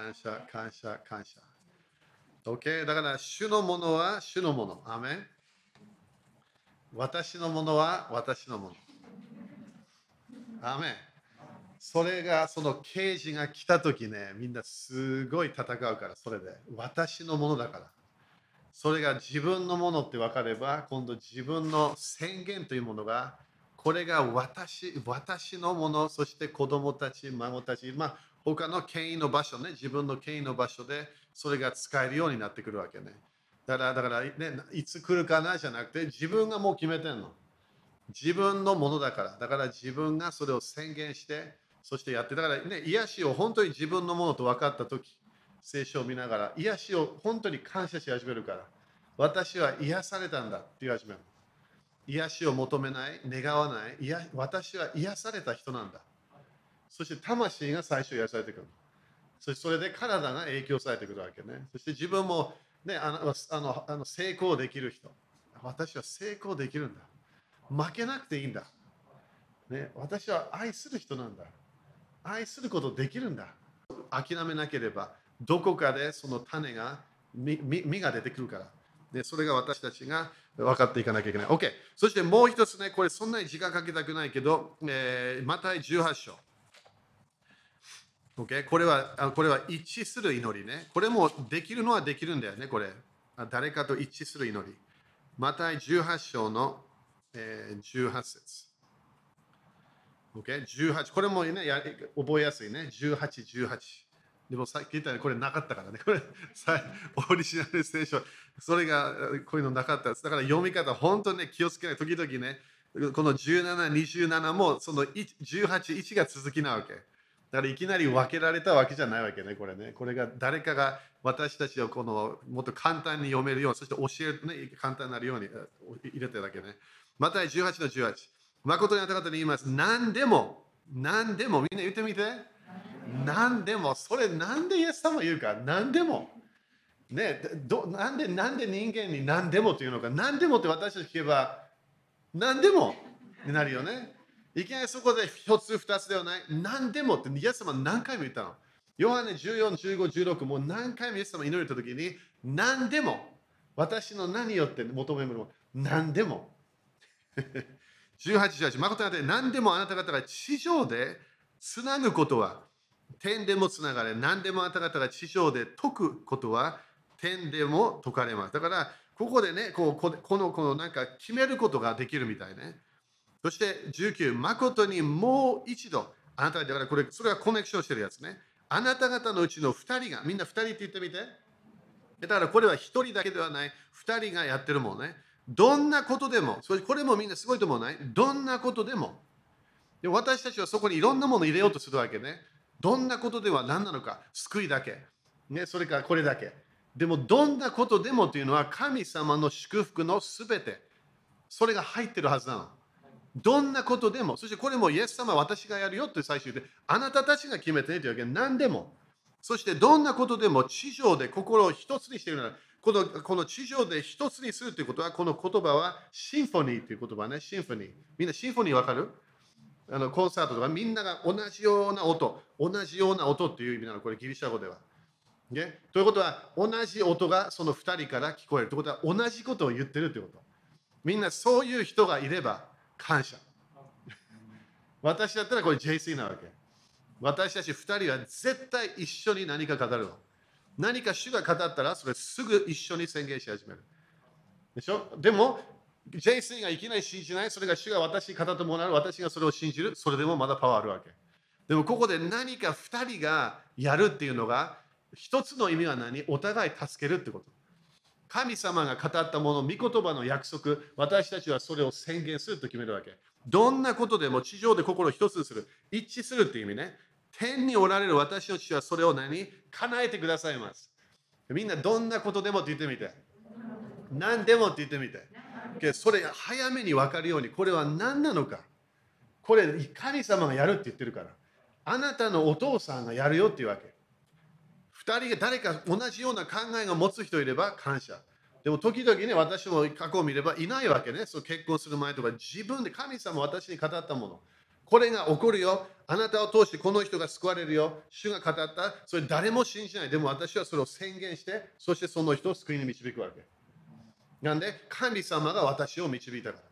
感謝、感謝、感謝。OK? だから、主のものは主のもの。アメン私のものは私のもの。アメンそれが、その刑事が来たときね、みんなすごい戦うから、それで。私のものだから。それが自分のものって分かれば、今度自分の宣言というものが、これが私私のもの、そして子供たち、孫たち、まあ、他の権威の場所ね、自分の権威の場所でそれが使えるようになってくるわけね。だから、だからね、いつ来るかなじゃなくて、自分がもう決めてんの。自分のものだから。だから自分がそれを宣言して、そしてやって、だからね、癒しを本当に自分のものと分かったとき、聖書を見ながら、癒しを本当に感謝し始めるから、私は癒されたんだって言い始める。癒しを求めない、願わない、いや私は癒された人なんだ。そして魂が最初癒されてくる。そしてそれで体が影響されてくるわけね。そして自分も、ね、あのあのあの成功できる人。私は成功できるんだ。負けなくていいんだ。ね、私は愛する人なんだ。愛することできるんだ。諦めなければ、どこかでその種が実が出てくるから。でそれが私たちが分かっていかなきゃいけない。OK。そしてもう一つね、これそんなに時間かけたくないけど、えー、マタイ18章。Okay? これはこれは一致する祈りね。これもできるのはできるんだよね、これ。誰かと一致する祈り。マタイ18章の、えー、18節。Okay? 18これもねや覚えやすいね。18、18。でもさっき言ったようにこれなかったからね。これ、オリジナル聖書、それがこういうのなかったです。だから読み方、本当に、ね、気をつけない。時々ね、この17、27もその18、1が続きなわけ。だからいきなり分けられたわけじゃないわけね、これね。これが誰かが私たちをこのもっと簡単に読めるように、そして教える、ね、簡単になるように入れてるだけね。また18の18。誠にあなた方に言います。何でも、何でも、みんな言ってみて。何でも、それなんでイエス様言うか、何でも。ね、どなんで、なんで人間に何でもというのか、何でもって私たち聞けば、何でもになるよね。いきなりそこで一つ二つではない。何でもってイエス様何回も言ったの。ヨハネ14、15、16もう何回もイエス様祈れたときに何でも私の何よって求めるもの何でも。18、18、誠にあて何でもあなた方が地上でつなぐことは天でもつながれ何でもあなた方が地上で解くことは天でも解かれます。だからここでね、こうこのこのなんか決めることができるみたいね。そして19、誠にもう一度、あなただからこれ、それはコネクションしてるやつね。あなた方のうちの2人が、みんな2人って言ってみて。だからこれは1人だけではない、2人がやってるもんね。どんなことでも、これもみんなすごいと思わない？どんなことでも。で私たちはそこにいろんなものを入れようとするわけね。どんなことでは何なのか、救いだけ。ね、それからこれだけ。でも、どんなことでもというのは神様の祝福のすべて。それが入ってるはずなの。どんなことでも、そしてこれもイエス様私がやるよって最終で、あなたたちが決めてねというわけで、何でも。そしてどんなことでも地上で心を一つにしているなら、このこの地上で一つにするということは、この言葉はシンフォニーという言葉ね、シンフォニー。みんなシンフォニーわかる？あのコンサートとかみんなが同じような音、同じような音っていう意味なの、これギリシャ語では。ね、ということは、同じ音がその2人から聞こえるということは、同じことを言ってるということ。みんなそういう人がいれば、感謝。私だったらこれ JC なわけ。私たち2人は絶対一緒に何か語るの。何か主が語ったらそれすぐ一緒に宣言し始める。でしょ？でも、JC がいきなり信じない、それが主が私に語ってもらう、私がそれを信じる、それでもまだパワーあるわけ。でもここで何か2人がやるっていうのが、一つの意味は何？お互い助けるってこと。神様が語ったもの、御言葉の約束、私たちはそれを宣言すると決めるわけ。どんなことでも地上で心を一つにする、一致するっていう意味ね。天におられる私の父はそれを何叶えてくださいます。みんなどんなことでもって言ってみて。何でもって言ってみて。それ早めに分かるように、これは何なのか。これ神様がやるって言ってるから。あなたのお父さんがやるよっていうわけ。2人が誰か同じような考えが持つ人いれば感謝。でも時々ね、私も過去を見ればいないわけね。そう結婚する前とか自分で神様私に語ったもの。これが起こるよ。あなたを通してこの人が救われるよ。主が語った。それ誰も信じない。でも私はそれを宣言して、そしてその人を救いに導くわけ。なんで、神様が私を導いたから。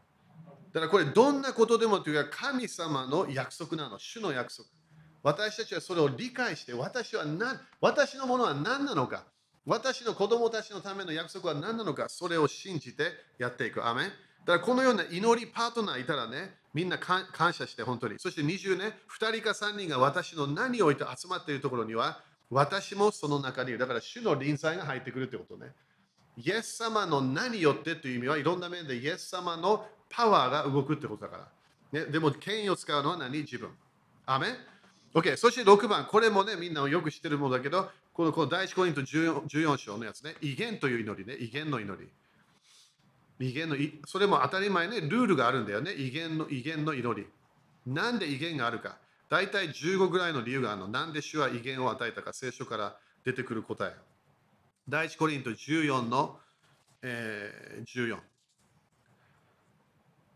だからこれどんなことでもというか神様の約束なの。主の約束。私たちはそれを理解して、私は何、私のものは何なのか。私の子供たちのための約束は何なのか。それを信じてやっていく。アメンだからこのような祈りパートナーいたらね、みんな感謝して本当に。そして20年、2人か3人が私の何を置いて集まっているところには、私もその中にいる。だから主の臨在が入ってくるってことね。イエス様の何よってという意味はいろんな面でイエス様のパワーが動くってことだから。ね、でも権威を使うのは何？自分。アメ ?OK。そして6番、これもね、みんなよく知ってるものだけど、このこの第1コイント 14, 14章のやつね、威厳という祈りね、威厳の祈り。威厳のそれも当たり前ね、ルールがあるんだよね。威厳の威厳の祈り。なんで威厳があるか。大体15ぐらいの理由があるの。なんで主は威厳を与えたか、聖書から出てくる答え。第一コリント14の、えー、14。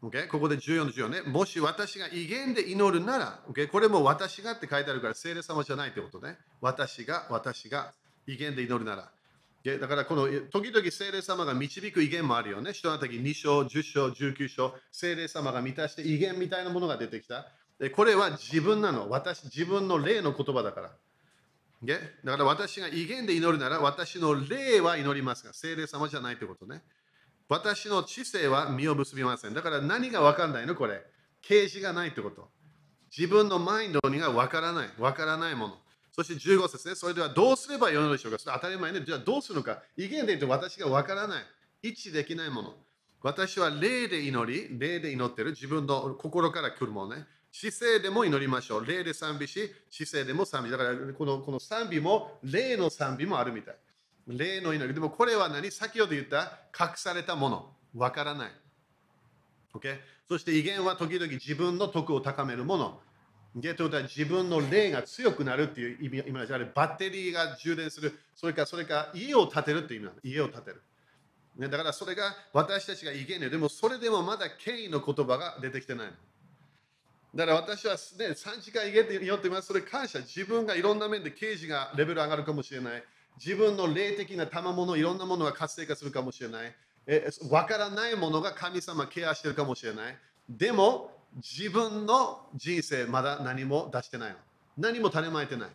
Okay? ここで14の14ね。もし私が威厳で祈るなら、okay? これも私がって書いてあるから聖霊様じゃないってことね。私が、私が威厳で祈るなら。だからこの時々聖霊様が導く威厳もあるよね。人の時2章、10章、19章、聖霊様が満たして威厳みたいなものが出てきた。でこれは自分なの。私、自分の霊の言葉だから。だから私が威厳で祈るなら私の霊は祈りますが、聖霊様じゃないってことね。私の知性は身を結びません。だから何が分かんないの？これ。啓示がないってこと。自分のマインドにが分からない。分からないもの。そして15節ね、それではどうすればよいのでしょうか？それ当たり前ね。じゃあどうするのか？威厳で言うと私がわからない。一致できないもの。私は霊で祈り、霊で祈ってる。自分の心から来るものね。姿勢でも祈りましょう。霊で賛美し、姿勢でも賛美。だからこのこの賛美も霊の賛美もあるみたい。霊の祈り。でもこれは何？先ほど言った隠されたもの。わからない。OK? そして威厳は時々自分の徳を高めるもの。ゲということは自分の霊が強くなるっていう意味意味じゃバッテリーが充電する、それかそれか家を建てるっていう意味なの。家を建てる。ね、だからそれが私たちがいけない。でもそれでもまだ権威の言葉が出てきてないの。だから私は、ね、3時間いけてよってます。それ感謝。自分がいろんな面で刑事がレベル上がるかもしれない。自分の霊的な賜物、いろんなものが活性化するかもしれない。え分からないものが神様ケアしてるかもしれない。でも、自分の人生まだ何も出してないの。何も種まいてない。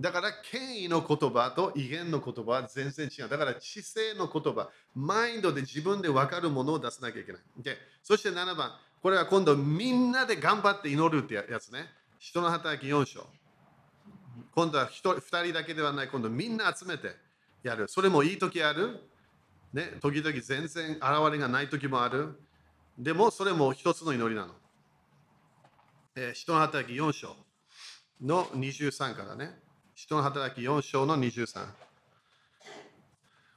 だから権威の言葉と威厳の言葉は全然違う。だから知性の言葉、マインドで自分で分かるものを出さなきゃいけない。Okay、そして7番、これは今度みんなで頑張って祈るってやつね。人の働き4章。今度は 1, 2人だけではない、今度みんな集めてやる。それもいい時ある。ね、時々全然現れがない時もある。でもそれも一つの祈りなの。えー、人の働き4章の23からね。人の働き4章の23。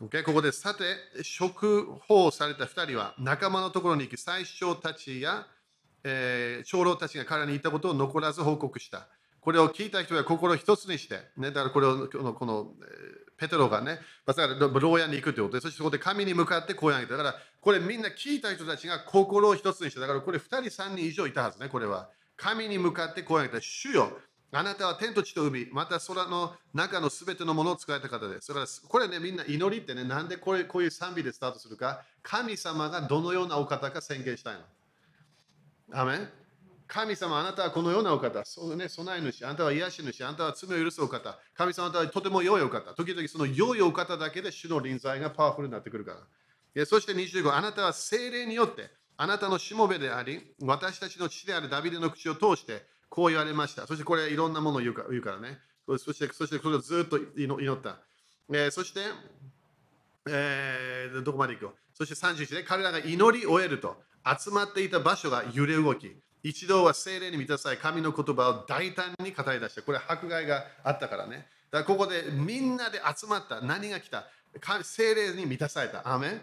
Okay? ここで、さて、食報された2人は仲間のところに行き、最初たちや、えー、長老たちが彼に言ったことを残らず報告した。これを聞いた人は心を一つにして、ね、だからこれをこのこの、ペテロがね、だから牢屋に行くということで、そしてそこで神に向かって声を上げた。だからこれみんな聞いた人たちが心を一つにして、だからこれ2人、3人以上いたはずね、これは。神に向かって声を上げた、主よ、あなたは天と地と海、また空の中のすべてのものを使えた方です。だからこれね、みんな祈りってね、なんでこれこういう賛美でスタートするか、神様がどのようなお方か宣言したいの。アメン神様、あなたはこのようなお方、そうね、備え主、あなたは癒し主、あなたは罪を許すお方、神様あなたはとても良いお方、時々その良いお方だけで主の臨在がパワフルになってくるから。そして25、あなたは精霊によって、あなたのしもべであり、私たちの父であるダビデの口を通して、こう言われました。そしてこれいろんなものを言うからね。そして、そしてそれをずっと祈った。えー、そして、えー、どこまで行くそして31で、彼らが祈り終えると、集まっていた場所が揺れ動き、一度は精霊に満たされ、神の言葉を大胆に語り出した。これは迫害があったからね。だからここでみんなで集まった。何が来た精霊に満たされた。アメン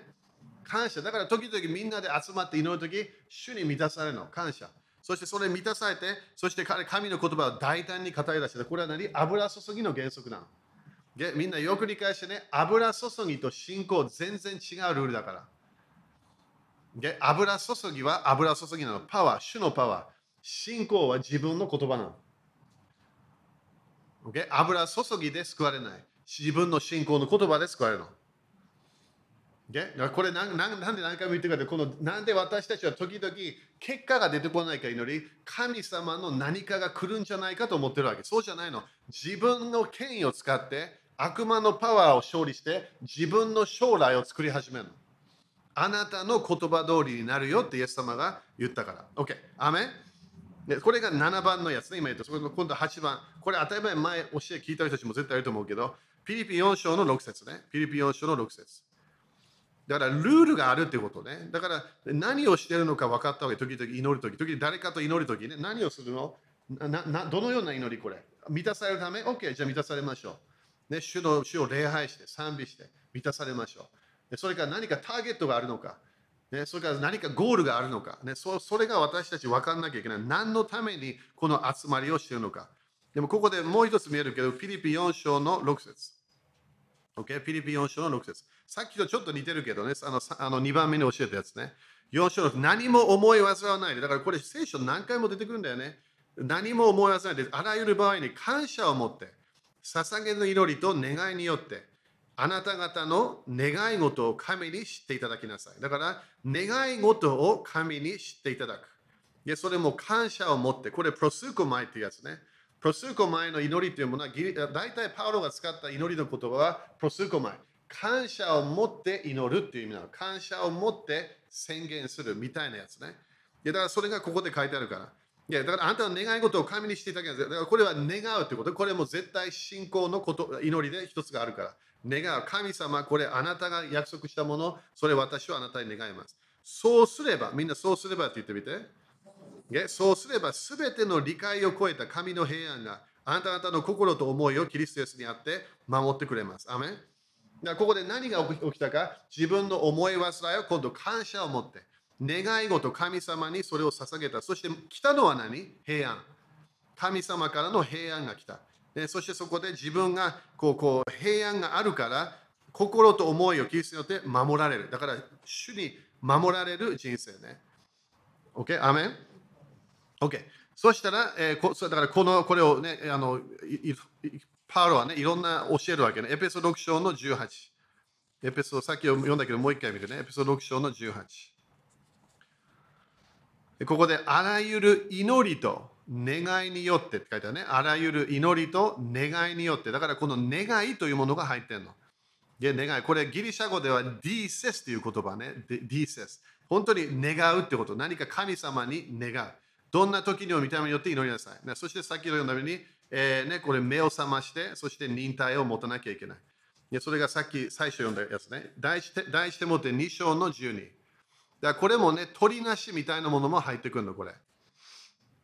感謝。だから時々みんなで集まって祈るとき、主に満たされるの。感謝。そしてそれ満たされて、そして彼、神の言葉を大胆に語り出して、これは何？油注ぎの原則なの。みんなよく理解してね、油注ぎと信仰全然違うルールだから。で油注ぎは油注ぎなの。パワー、主のパワー。信仰は自分の言葉なの。油注ぎで救われない。自分の信仰の言葉で救われるの。o これなんなんで何回も言ってるかってこのなんで私たちは時々結果が出てこないか祈り神様の何かが来るんじゃないかと思ってるわけそうじゃないの自分の権威を使って悪魔のパワーを勝利して自分の将来を作り始めるのあなたの言葉通りになるよってイエス様が言ったから OK アメンでこれが7番のやつね、今言った。それ今度8番。これ当たり前前教え聞いた人たちも絶対いると思うけど、ピリピ4章の6節ね。ピリピ4章の6節だからルールがあるってことね。だから何をしてるのか分かったわけ。時々祈るとき。時々誰かと祈るときね。何をするの？ななどのような祈りこれ？満たされるため ?OK、じゃあ満たされましょう。ね、主の主を礼拝して賛美して満たされましょう。それから何かターゲットがあるのか。ね、それから何かゴールがあるのか、ね、そそれが私たち分かんなきゃいけない。何のためにこの集まりをしているのか。でもここでもう一つ見えるけど、フィリピン4章の6節。OK? フィリピン4章の6節。さっきとちょっと似てるけどね、あのあの2番目に教えたやつね。4章の何も思い煩わないで。だからこれ聖書何回も出てくるんだよね。何も思い煩わないで、あらゆる場合に感謝を持って、捧げの祈りと願いによって、あなた方の願い事を神に知っていただきなさい。だから、願い事を神に知っていただく。でそれも感謝を持って、これプロスーコマイっていうやつね。プロスーコマイの祈りというものは、大体パウロが使った祈りの言葉はプロスーコマイ。感謝を持って祈るっていう意味なの。感謝を持って宣言するみたいなやつね。いやだからそれがここで書いてあるから。いやだからあなたの願い事を神にしていただきなさい。だからこれは願うということ。これも絶対信仰のこと祈りで一つがあるから。願う。神様、これあなたが約束したもの、それ私はあなたに願います。そうすれば、みんなそうすればって言ってみて。そうすれば、すべての理解を超えた神の平安があなた方の心と思いをキリストイエスにあって守ってくれます。アメンここで何が起きたか、自分の思い煩いを今度感謝を持って、願い事、神様にそれを捧げた。そして来たのは何？平安。神様からの平安が来た。でそしてそこで自分がこうこう平安があるから心と思いをキリストによって守られる。だから主に守られる人生ね。OK? アメン ?OK。そしたら、えー、こだからこのこれをね、あのパウロはね、いろんな教えるわけね。エペソ6章の18。エペソ、さっき読んだけどもう一回見るね。エペソ6章の18。ここであらゆる祈りと願いによってって書いてあるね。あらゆる祈りと願いによって。だからこの願いというものが入ってるの。で、願い。これギリシャ語ではディーセスという言葉ね。ディーセス。本当に願うってこと。何か神様に願う。どんな時にも見た目によって祈りなさい。そしてさっきのようなように、えー、ね、これ目を覚まして、そして忍耐を持たなきゃいけない。でそれがさっき最初読んだやつね。題して題してもって2章の12。だこれもね、鳥なしみたいなものも入ってくるの、これ。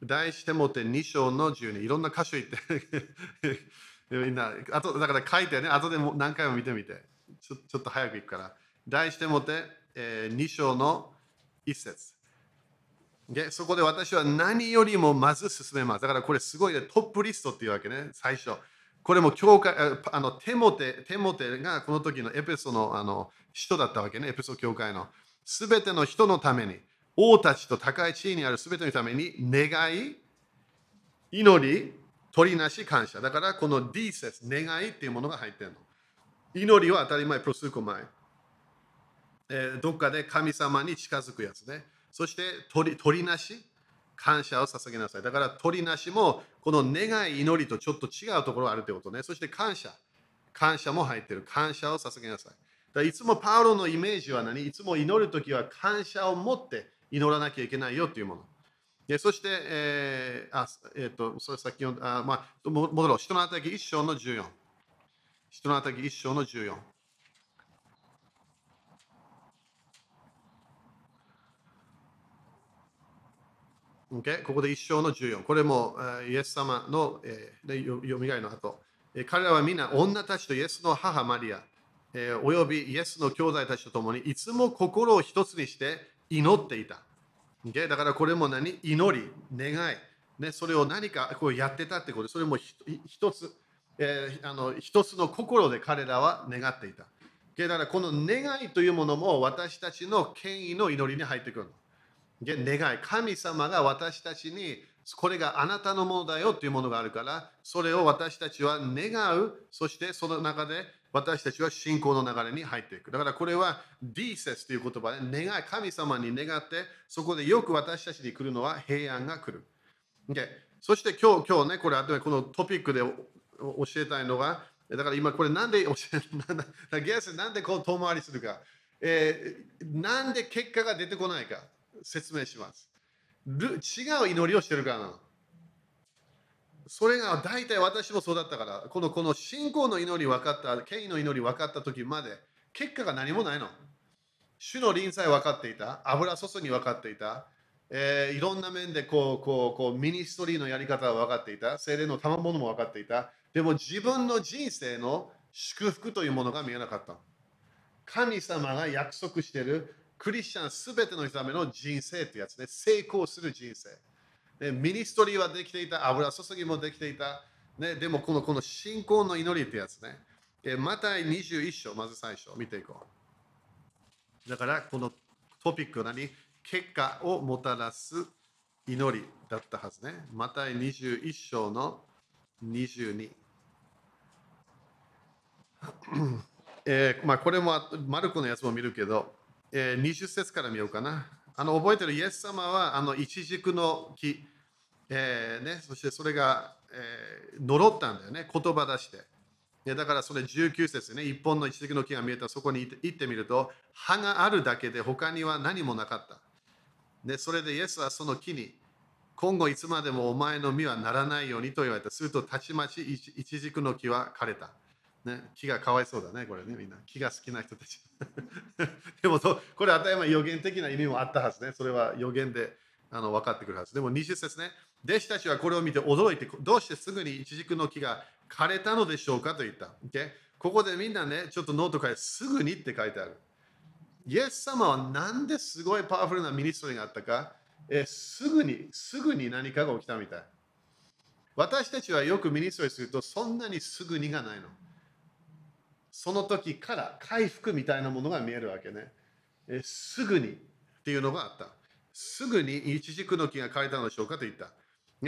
題してもて2章の12、いろんな箇所行ってみんな、あとだから書いてね、後でも何回も見てみて、ちょちょっと早く行くから。題してもて、えー、2章の1節で。そこで私は何よりもまず進めます。だからこれすごい、ね、トップリストっていうわけね、最初。これも教会、あのテモテ、テモテがこの時のエペソのあの人だったわけね、エペソ教会の。すべての人のために。王たちと高い地位にある全てのために願い、祈り、取りなし、感謝。だからこの D 説、願いっていうものが入ってるの。祈りは当たり前、プロスーコ前。えー、どっかで神様に近づくやつね。そして取り取りなし、感謝を捧げなさい。だから取りなしもこの願い、祈りとちょっと違うところがあるということね。そして感謝。感謝も入ってる。感謝を捧げなさい。だいつもパウロのイメージは何？いつも祈るときは感謝を持って祈らなきゃいけないよというもの。でそして、えーあえーと、それ先ほど、あまあ、戻ろう。人の働き一章の14。人の働き一章の14。Okay? ここで一章の14。これもイエス様の、えー、よみがえの後。え彼らは皆女たちとイエスの母マリア、えー、およびイエスの兄弟たちと共にいつも心を一つにして祈っていた。Okay? だからこれも何？祈り、願い、ね。それを何かこうやってたってことで、それも一つ、えー、あの一つの心で彼らは願っていた。Okay? だからこの願いというものも私たちの権威の祈りに入ってくるの。願い。神様が私たちにこれがあなたのものだよというものがあるから、それを私たちは願う、そしてその中で私たちは信仰の流れに入っていく。だからこれはディーセスという言葉で願い、神様に願って、そこでよく私たちに来るのは平安が来る。Okay、そして今日、今日ね、これ後でこのトピックで教えたいのが、だから今これなんで教え、ゲスなんでこう遠回りするか、えー、なんで結果が出てこないか説明します。る違う祈りをしてるからな。それが大体私もそうだったから、このこの信仰の祈り分かった、権威の祈り分かった時まで、結果が何もないの。主の臨済分かっていた、油注ぎ分かっていた、えー、いろんな面でこうこうこうミニストリーのやり方は分かっていた、精霊の賜物も分かっていた、でも自分の人生の祝福というものが見えなかった。神様が約束しているクリスチャンすべての人ための人生ってやつね、成功する人生。ね、ミニストリーはできていた、油注ぎもできていた。ね、でもこのこの信仰の祈りってやつね。えまた21章、まず最初見ていこう。だからこのトピックは何？結果をもたらす祈りだったはずね。また21章の22。えーまあ、これもマルコのやつも見るけど、えー、20節から見ようかな。あの覚えてるイエス様はあのイチジクの木、えーね、そしてそれが、えー、呪ったんだよね、言葉出して。だからそれ19節ね、一本のイチジクの木が見えたそこに行ってみると、葉があるだけで他には何もなかった。で、それでイエスはその木に、今後いつまでもお前の実はならないようにと言われた。するとたちまちイチジクの木は枯れた。ね、木がかわいそうだね、これね、みんな。木が好きな人たち。でもこれ、当たり前予言的な意味もあったはずね。それは予言であの分かってくるはず。でも20節ね、弟子たちはこれを見て驚いて、どうしてすぐにイチジクの木が枯れたのでしょうかと言った。Okay? ここでみんなね、ちょっとノート書いて、すぐにって書いてある。イエス様はなんですごいパワフルな ministry があったか、えすぐに、すぐに何かが起きたみたい。私たちはよく ministry すると、そんなにすぐにがないの。その時から回復みたいなものが見えるわけね。えすぐにっていうのがあった。すぐにイチジクの木が枯れたのでしょうかと言った。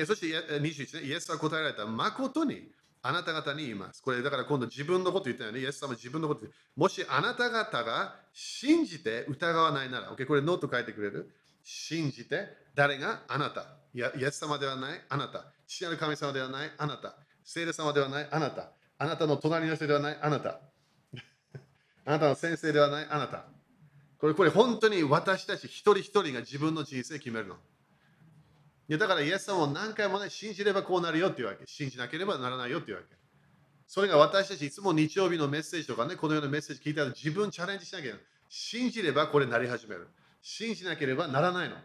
そして21ね、イエスは答えられた。誠にあなた方に言います。これだから今度自分のこと言ったよね。イエス様自分のこと言ってもしあなた方が信じて疑わないなら、OK、これノート書いてくれる？信じて誰があなた？やイエス様ではないあなた。父なる神様ではないあなた。聖霊様ではないあなた。あなたの隣の人ではないあなた。あなたの先生ではないあなた。これ、これ本当に私たち一人一人が自分の人生決めるの。いやだからイエス様を何回もね、信じればこうなるよっていうわけ。信じなければならないよっていうわけ。それが私たちいつも日曜日のメッセージとかね、このようなメッセージ聞いたら自分チャレンジしなきゃいけない。信じればこれなり始める。信じなければならないの。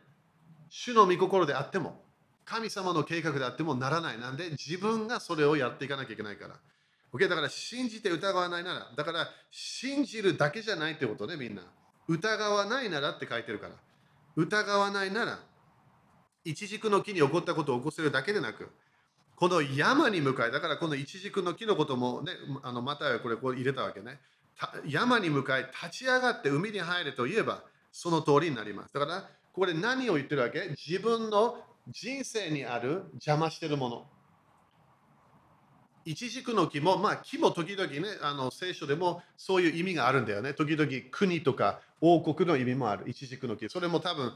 主の御心であっても、神様の計画であってもならない。なんで自分がそれをやっていかなきゃいけないから。OK? だから信じて疑わないなら、だから信じるだけじゃないってことね、みんな。疑わないならって書いてるから。疑わないなら、一軸の木に起こったことを起こせるだけでなく、この山に向かい、だからこの一軸の木のこともね、あのまたはこれこう入れたわけね。山に向かい、立ち上がって海に入るといえば、その通りになります。だから、これ何を言ってるわけ？自分の人生にある邪魔してるもの。イチジクの木も、まあ、木も時々ね、あの聖書でもそういう意味があるんだよね。時々国とか王国の意味もある。イチジクの木。それも多分、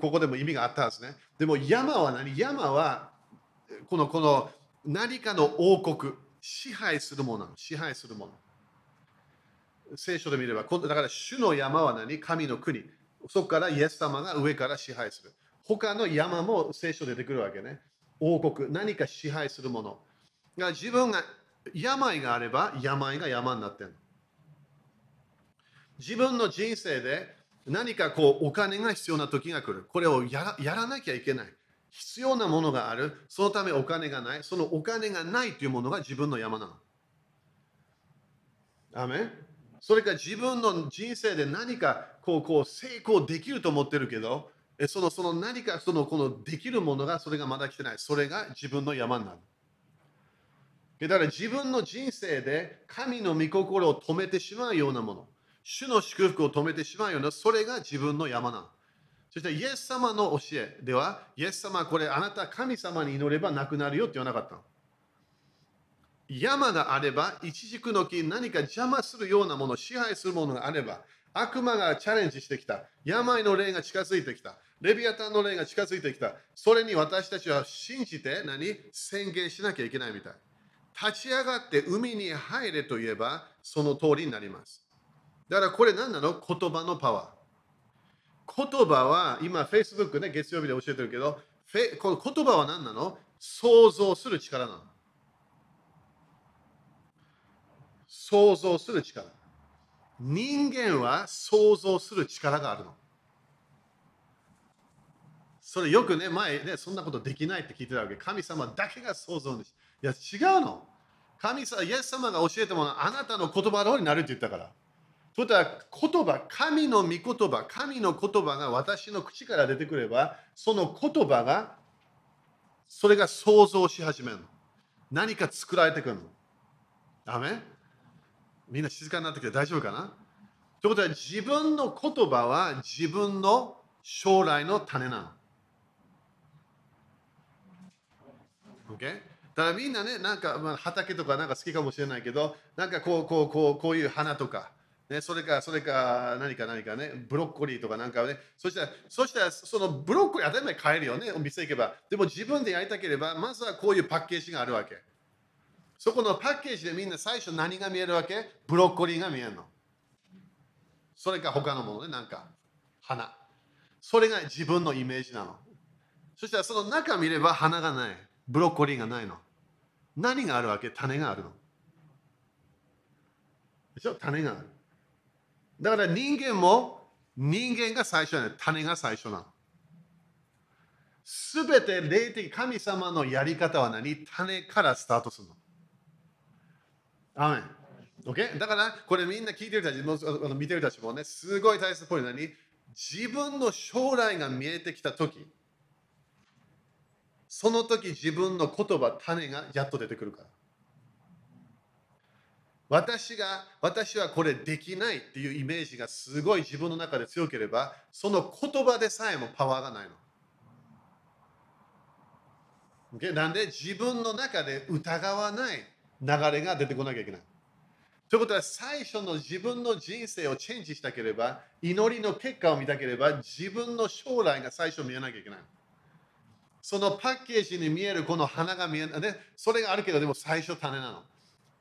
ここでも意味があったはずね。でも山は何？山は、この、この何かの王国、支配するもの支配するもの。聖書で見れば、だから主の山は何？神の国。そこからイエス様が上から支配する。他の山も聖書で出てくるわけね。王国、何か支配するもの。が自分が病があれば病が山になってる自分の人生で何かこうお金が必要な時が来る。これをやらなきゃいけない。必要なものがある。そのためお金がない。そのお金がないというものが自分の山なの。アメそれか自分の人生で何かこうこう成功できると思ってるけど、そのその何かそのこのできるものがそれがまだ来てない。それが自分の山になる。だから自分の人生で神の御心を止めてしまうようなもの、主の祝福を止めてしまうような、それが自分の山なの。そしてイエス様の教えでは、イエス様これあなた神様に祈ればなくなるよって言わなかったの。山があれば、一軸の木、何か邪魔するようなもの、支配するものがあれば、悪魔がチャレンジしてきた。病の霊が近づいてきた。レビアタンの霊が近づいてきた。それに私たちは信じて何？宣言しなきゃいけないみたい。立ち上がって海に入れと言えば、その通りになります。だからこれ何なの？言葉のパワー。言葉は今、Facebook ね、月曜日で教えてるけど、この言葉は何なの？想像する力なの。想像する力。人間は想像する力があるの。それよくね、前ね、そんなことできないって聞いてたわけ。神様だけが想像にし。いや、違うの。神様、イエス様が教えてもあなたの言葉通りになるって言ったから。ということは、言葉、神の御言葉、神の言葉が私の口から出てくれば、その言葉が、それが想像し始めるの。何か作られてくるの。ダメ？みんな静かになってきて大丈夫かな？ということは、自分の言葉は自分の将来の種なの。Okay? だからみんなね、なんか、まあ、畑とかなんか好きかもしれないけど、なんかこう、こう、こう、こういう花とか、ね、それか、それか、何か何かね、ブロッコリーとかなんかね、そしたら、そしたら、そのブロッコリー、当たり前買えるよね、お店行けば。でも自分でやりたければ、まずはこういうパッケージがあるわけ。そこのパッケージでみんな最初何が見えるわけ？ブロッコリーが見えるの。それか他のものね、なんか、花。それが自分のイメージなの。そしたらその中見れば花がない。ブロッコリーがないの。何があるわけ？種があるの。でしょ？種がある。だから人間も人間が最初なの。種が最初なの。すべて霊的神様のやり方は何？種からスタートするの。アメン。OK? だからこれみんな聞いてるたち、見てるたちもね、すごい大切なポイント何？自分の将来が見えてきたとき、その時自分の言葉、種がやっと出てくるから。私が、私はこれできないっていうイメージがすごい自分の中で強ければ、その言葉でさえもパワーがないの。なんで自分の中で疑わない流れが出てこなきゃいけない。ということは最初の自分の人生をチェンジしたければ、祈りの結果を見たければ、自分の将来が最初見えなきゃいけない。そのパッケージに見えるこの花が見えない。それがあるけど、でも最初種なの。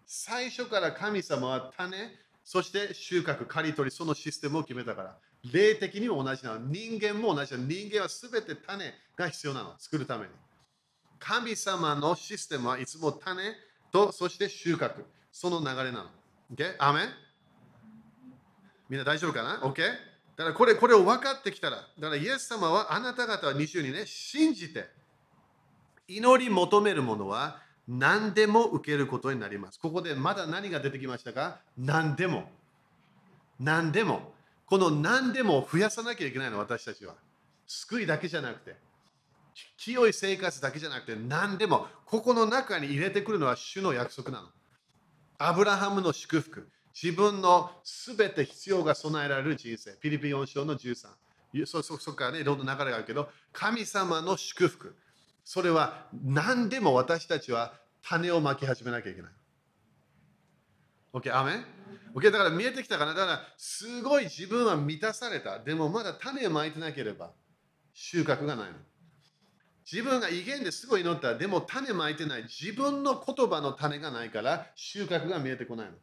最初から神様は種、そして収穫、刈り取り、そのシステムを決めたから。霊的にも同じなの。人間も同じなの。人間は全て種が必要なの。作るために。神様のシステムはいつも種と、そして収穫。その流れなの。OK? アメみんな大丈夫かな ?OK? だからこれこれを分かってきたら、だからイエス様はあなた方は22ね、信じて、祈り求めるものは何でも受けることになります。ここでまだ何が出てきましたか？何でも。何でも。この何でも増やさなきゃいけないの、私たちは。救いだけじゃなくて、清い生活だけじゃなくて、何でも、ここの中に入れてくるのは主の約束なの。アブラハムの祝福。自分のすべて必要が備えられる人生。ピリピ4章の13。そそこからね、いろんな流れがあるけど、神様の祝福。それは何でも私たちは種をまき始めなきゃいけない。OK、アメン ?OK、だから見えてきたかな？だから、すごい自分は満たされた。でもまだ種をまいてなければ収穫がないの。自分が威厳ですごい祈った。でも種まいてない。自分の言葉の種がないから収穫が見えてこないの。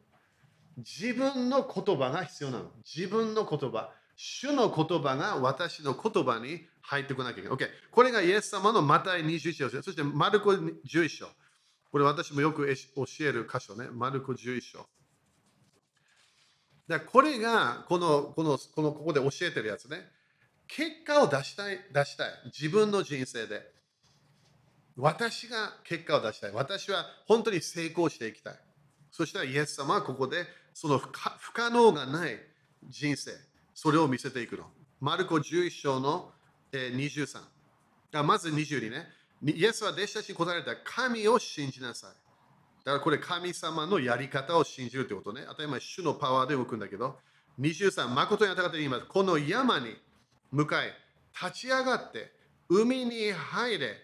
自分の言葉が必要なの。自分の言葉。主の言葉が私の言葉に入ってこなきゃいけない。OK。これがイエス様のマタイ21章。そしてマルコ11章。これ私もよく教える箇所ね。マルコ11章。だこれがこのこのこのここで教えてるやつね。結果を出したい、出したい。自分の人生で。私が結果を出したい。私は本当に成功していきたい。そしたらイエス様はここでその不可能がない人生、それを見せていくの。マルコ11章の23。まず22ね。イエスは弟子たちに答えた神を信じなさい。だからこれ神様のやり方を信じるということね。当たり前、主のパワーで動くんだけど、23、誠にあたかた言います。この山に向かい、立ち上がって海に入れ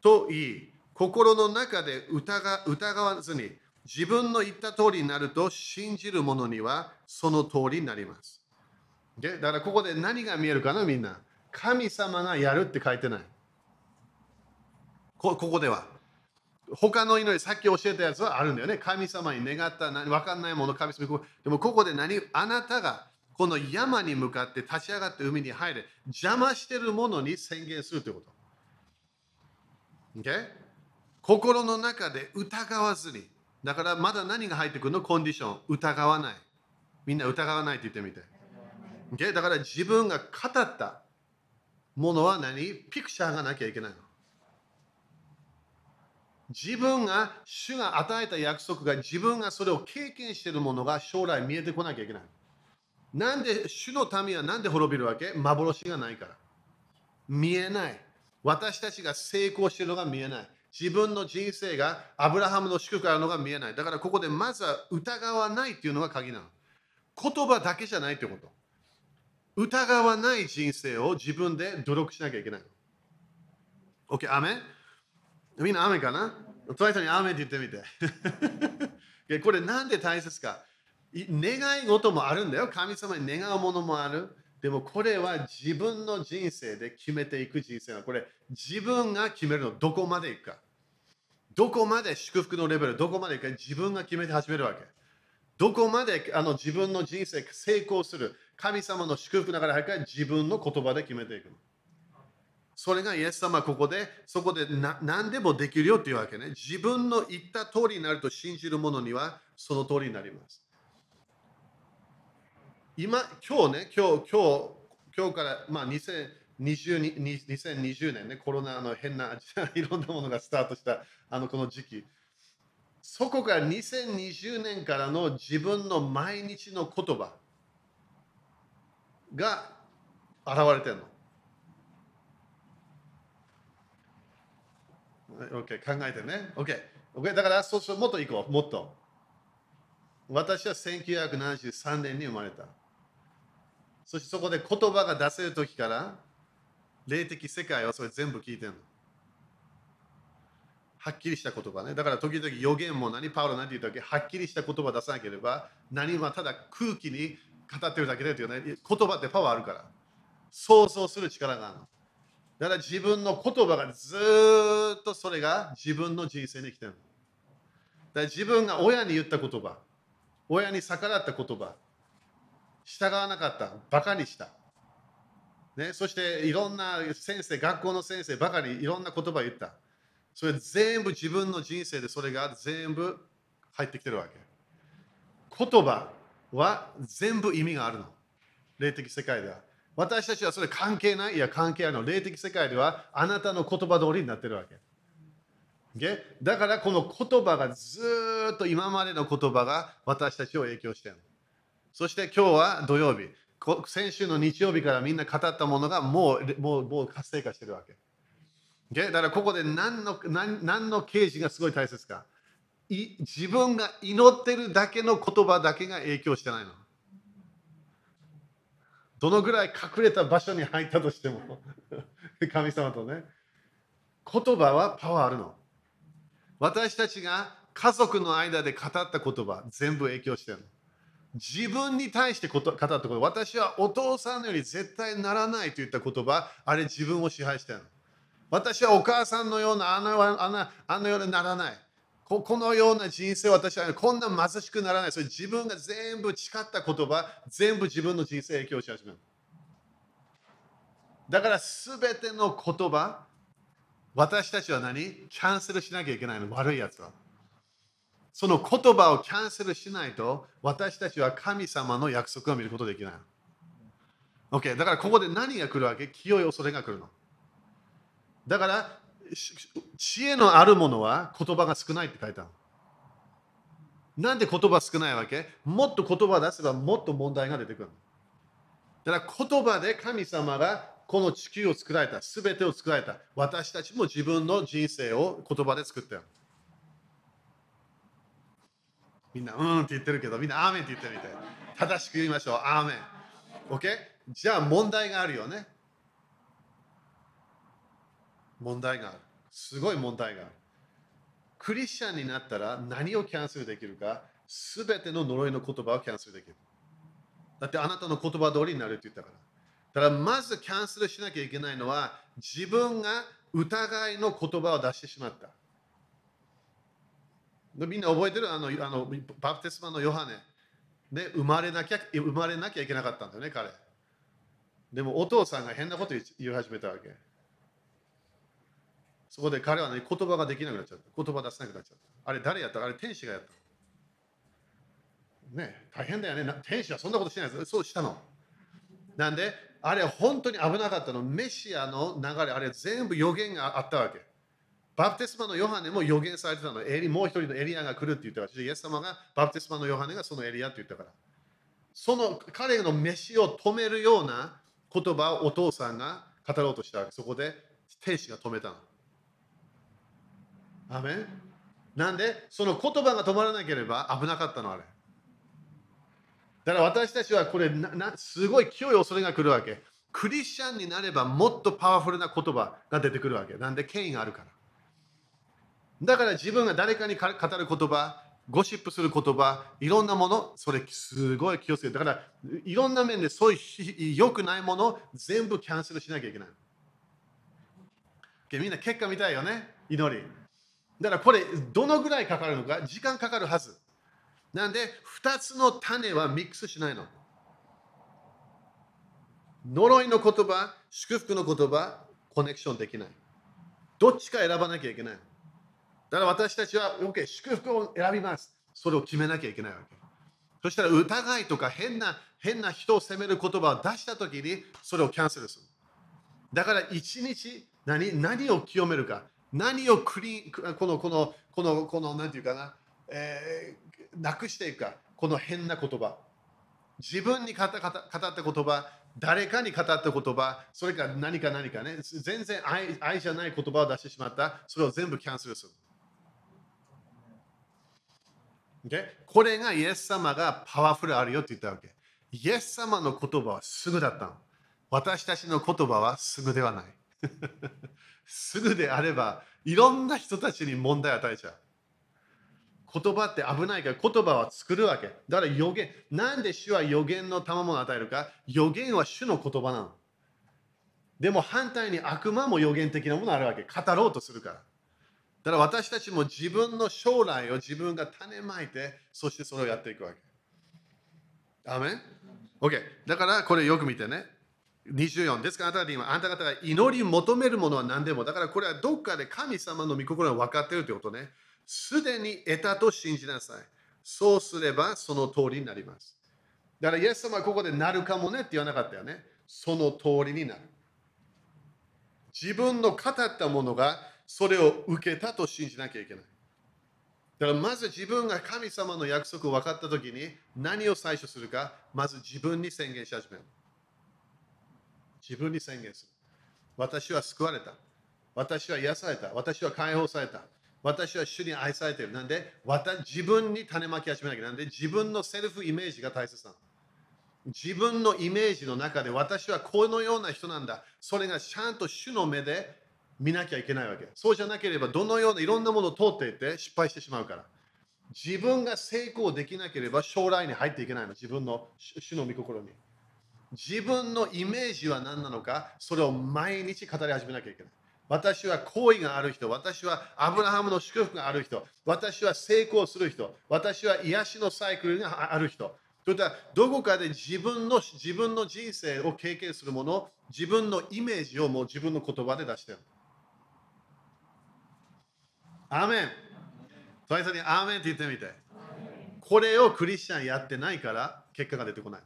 と言い、心の中で疑疑わずに自分の言った通りになると信じる者にはその通りになります。だからここで何が見えるかなみんな。神様がやるって書いてない。ここでは。他の祈り、さっき教えたやつはあるんだよね。神様に願った何、分かんないもの、神様でもここで何、あなたがこの山に向かって立ち上がって海に入れ、邪魔してるものに宣言するということ。Okay? 心の中で疑わずに。だからまだ何が入ってくるの？コンディション。疑わない。みんな疑わないって言ってみて。o だから自分が語ったものは何？ピクチャーがなきゃいけないの。自分が、主が与えた約束が自分がそれを経験しているものが将来見えてこなきゃいけない。なんで、主の民はなんで滅びるわけ？幻がないから。見えない。私たちが成功しているのが見えない。自分の人生がアブラハムの祝福あるのが見えない。だからここでまずは疑わないっていうのが鍵なの。言葉だけじゃないってこと。疑わない人生を自分で努力しなきゃいけない。OK、アメみんな雨かな？トライトに雨って言ってみて。これなんで大切か願い事もあるんだよ。神様に願うものもある。でもこれは自分の人生で決めていく人生なこれ自分が決めるのどこまでいくか。どこまで祝福のレベル、どこまでいくか自分が決めて始めるわけ。どこまであの自分の人生成功する。神様の祝福の中で入るか自分の言葉で決めていくの。それがイエス様はここで、そこで何でもできるよっていうわけね。自分の言った通りになると信じる者にはその通りになります。今、今日ね、今日、今日、今日から、まあ、2020, 2020年ね、コロナの変な、いろんなものがスタートしたあのこの時期。そこから2020年からの自分の毎日の言葉が現れてるの。OK、考えてね。OK。OK、だから、そうそう、もっと行こう、もっと。私は1973年に生まれた。そしてそこで言葉が出せる時から、霊的世界はそれ全部聞いてるの。はっきりした言葉ね。だから時々予言も何、パウロ何て言った時、はっきりした言葉出さなければ、何はただ空気に語ってるだけでというね、言葉ってパワーあるから。想像する力があるの。だから自分の言葉がずっとそれが自分の人生に来てるの。だから自分が親に言った言葉、親に逆らった言葉、従わなかった、バカにした。ね、そしていろんな先生、学校の先生ばかりいろんな言葉を言った。それ全部自分の人生でそれが全部入ってきてるわけ。言葉は全部意味があるの。霊的世界では。私たちはそれ関係ないいや関係あるの。霊的世界ではあなたの言葉通りになってるわけ。だからこの言葉がずっと今までの言葉が私たちを影響してるのそして今日は土曜日。先週の日曜日からみんな語ったものがもうもうもう活性化してるわけ。だからここで何の何何の啓示がすごい大切かい。自分が祈ってるだけの言葉だけが影響してないの。どのぐらい隠れた場所に入ったとしても 神様とね言葉はパワーあるの私たちが家族の間で語った言葉全部影響してるの自分に対してこと語ったこと私はお父さんより絶対ならないといった言葉あれ自分を支配してるの私はお母さんのようなあのあのあのようにならないこのような人生私はこんな貧しくならない。それ自分が全部誓った言葉、全部自分の人生影響し始める。だから全ての言葉、私たちは何？キャンセルしなきゃいけないの、悪いやつは。その言葉をキャンセルしないと、私たちは神様の約束を見ることができない。OK、だからここで何が来るわけ？清い恐れが来るの。だから、知恵のあるものは言葉が少ないって書いてある。なんで言葉少ないわけ？もっと言葉出せばもっと問題が出てくる。だから言葉で神様がこの地球を作られた、すべてを作られた。私たちも自分の人生を言葉で作ってる。みんな、うんって言ってるけど、みんな、アーメンって言ってみて。正しく言いましょう。アーメン。OK? じゃあ問題があるよね。問題がある。すごい問題がある。クリスチャンになったら何をキャンセルできるか、すべての呪いの言葉をキャンセルできる。だってあなたの言葉通りになるって言ったから。だからまずキャンセルしなきゃいけないのは自分が疑いの言葉を出してしまった。みんな覚えてる？あのあのバプテスマのヨハネ。で生まれなきゃ生まれなきゃいけなかったんだよね、彼。でもお父さんが変なこと言い始めたわけ。そこで彼は、ね、言葉ができなくなっちゃった。言葉出せなくなっちゃった。あれ誰やった？あれ天使がやった。ね大変だよね。天使はそんなことしないです。そうしたの。なんで、あれ本当に危なかったの。メシアの流れ、あれ全部予言があったわけ。バプテスマのヨハネも予言されてたの。エリもう一人のエリアが来るって言ってたし、イエス様がバプテスマのヨハネがそのエリアって言ったから。その彼の飯を止めるような言葉をお父さんが語ろうとしたわけ。そこで天使が止めたの。アメン？なんで、その言葉が止まらなければ危なかったの、あれ。だから私たちはこれな、すごい清い恐れが来るわけ。クリスチャンになればもっとパワフルな言葉が出てくるわけ。なんで権威があるから。だから自分が誰かに語る言葉、ゴシップする言葉、いろんなもの、それすごい気をつけて。だから、いろんな面でそういう良くないもの全部キャンセルしなきゃいけない。みんな結果見たいよね、祈り。だからこれ、どのぐらいかかるのか、時間かかるはず。なんで、2つの種はミックスしないの。呪いの言葉、祝福の言葉、コネクションできない。どっちか選ばなきゃいけない。だから私たちは、OK、祝福を選びます。それを決めなきゃいけないわけ。そしたら疑いとか変な変な人を責める言葉を出したときにそれをキャンセルする。だから一日何何を清めるか、何をクリーン、この、この、この、この、なんていうかな、えー、なくしていくか、この変な言葉。自分に語った言葉、誰かに語った言葉、それから何か何かね、全然愛愛じゃない言葉を出してしまった、それを全部キャンセルする。で、これがイエス様がパワフルあるよって言ったわけ。イエス様の言葉はすぐだったの。私たちの言葉はすぐではない。すぐであれば、いろんな人たちに問題を与えちゃう。言葉って危ないから言葉は作るわけ。だから予言。なんで主は予言の賜物を与えるか予言は主の言葉なの。でも反対に悪魔も予言的なものあるわけ。語ろうとするから。だから私たちも自分の将来を自分が種まいて、そしてそれをやっていくわけ。アメン ?OK。だからこれよく見てね。24ですからあなた方あなた方が祈り求めるものは何でも。だからこれはどっかで神様の御心が分かっているということね。すでに得たと信じなさい。そうすればその通りになります。だからイエス様はここでなるかもねって言わなかったよね。その通りになる。自分の語ったものがそれを受けたと信じなきゃいけない。だからまず自分が神様の約束を分かったときに何を最初するか、まず自分に宣言し始める。自分に宣言する。私は救われた。私は癒された。私は解放された。私は主に愛されている。なんで自分に種まき始めなきゃなんで自分のセルフイメージが大切なの。自分のイメージの中で私はこのような人なんだ。それがちゃんと主の目で見なきゃいけないわけ。そうじゃなければ、どのようないろんなものを通っていって失敗してしまうから。自分が成功できなければ将来に入っていけないの。自分の主の御心に。自分のイメージは何なのか、それを毎日語り始めなきゃいけない。私は好意がある人、私はアブラハムの祝福がある人、私は成功する人、私は癒しのサイクルがある人。といったどこかで自分の自分の人生を経験するもの、自分のイメージをもう自分の言葉で出してる。アーメン。隣人にアーメンって言ってみて。これをクリスチャンやってないから結果が出てこない。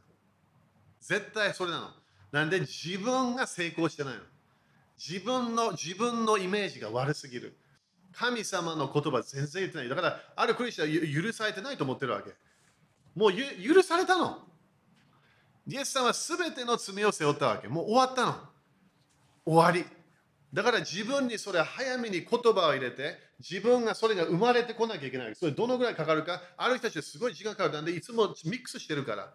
絶対それなの。なんで自分が成功してないの。自分の自分のイメージが悪すぎる。神様の言葉全然言ってない。だから、あるクリスチャン許されてないと思ってるわけ。もう許されたの。イエスさんは全ての罪を背負ったわけ。もう終わったの。終わり。だから自分にそれ早めに言葉を入れて、自分がそれが生まれてこなきゃいけない。それどのぐらいかかるか、ある人たちはすごい時間かかる。なんで、いつもミックスしてるから。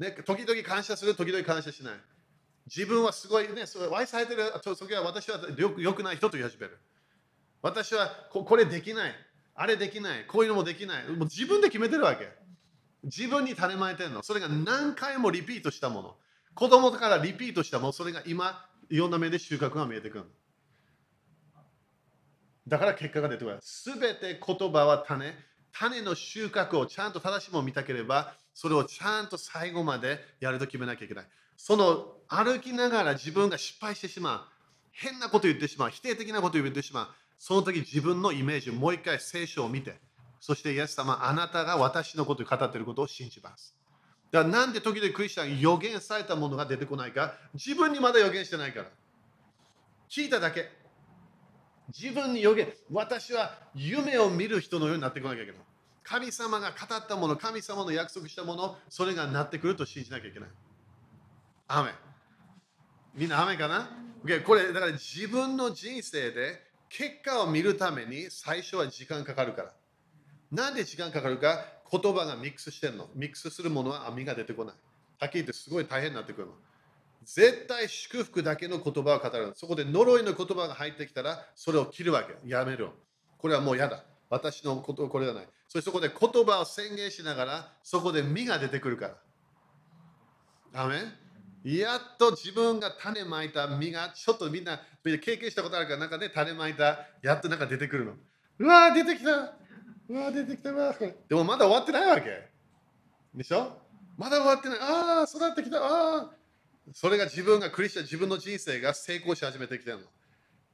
ね、時々感謝する、時々感謝しない。自分はすごいね、それ愛されてる時は私はよくよくない人と言い始める。私はここれできない、あれできない、こういうのもできない。もう自分で決めてるわけ。自分に種まいてるの。それが何回もリピートしたもの。子供からリピートしたもの、それが今、いろんな目で収穫が見えてくる。だから結果が出てくる。すべて言葉は種。種の収穫をちゃんと正しいものを見たければ、それをちゃんと最後までやると決めなきゃいけない。その歩きながら自分が失敗してしまう。変なこと言ってしまう。否定的なこと言ってしまう。その時自分のイメージをもう一回聖書を見て、そしてイエス様、あなたが私のことを語っていることを信じます。だからなんで時々クリスチャン予言されたものが出てこないか自分にまだ予言してないから。聞いただけ。自分に予言。私は夢を見る人のようになってこなきゃいけない。神様が語ったもの、神様の約束したもの、それがなってくると信じなきゃいけない。アみんな雨かな、okay、これ、だから自分の人生で結果を見るために最初は時間かかるから。なんで時間かかるか？言葉がミックスしてるの。ミックスするものは網が出てこない。はっきり言ってすごい大変になってくるの。絶対祝福だけの言葉を語る。そこで呪いの言葉が入ってきたら、それを切るわけ。やめる。これはもう嫌だ。私のことこれじゃない。そしてそこで言葉を宣言しながら、そこで実が出てくるから。アメやっと自分が種まいた実が、ちょっとみんな経験したことあるから、なんかね、種まいた、やっとなんか出てくるの。うわー、出てきたうわ、出てきたわでもまだ終わってないわけ。でしょ？まだ終わってない。ああ、育ってきた。ああ。それが自分がクリスチャン、自分の人生が成功し始めてきてるの。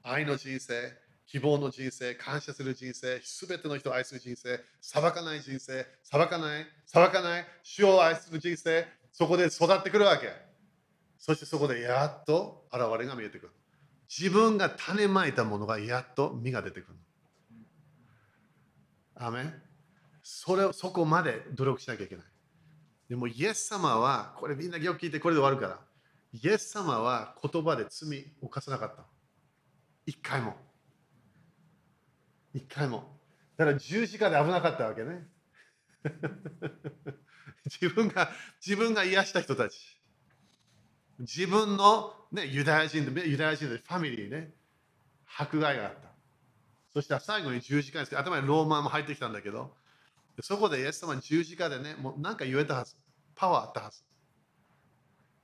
愛の人生、希望の人生、感謝する人生、すべての人を愛する人生、裁かない人生、裁かない、裁かない、主を愛する人生、そこで育ってくるわけ。そしてそこでやっと現れが見えてくる。自分が種まいたものがやっと実が出てくる。アメそれそこまで努力しなきゃいけない。でもイエス様は、これみんなよく聞いてこれで終わるから。イエス様は言葉で罪を犯さなかった。一回も。一回も。だから十字架で危なかったわけね。自分が、自分が癒した人たち。自分の、ね、ユダヤ人で、ユダヤ人でファミリーね、迫害があった。そして最後に十字架につけど頭にローマンも入ってきたんだけど、そこでイエス様に十字架でね、もう何か言えたはず。パワーあったはず。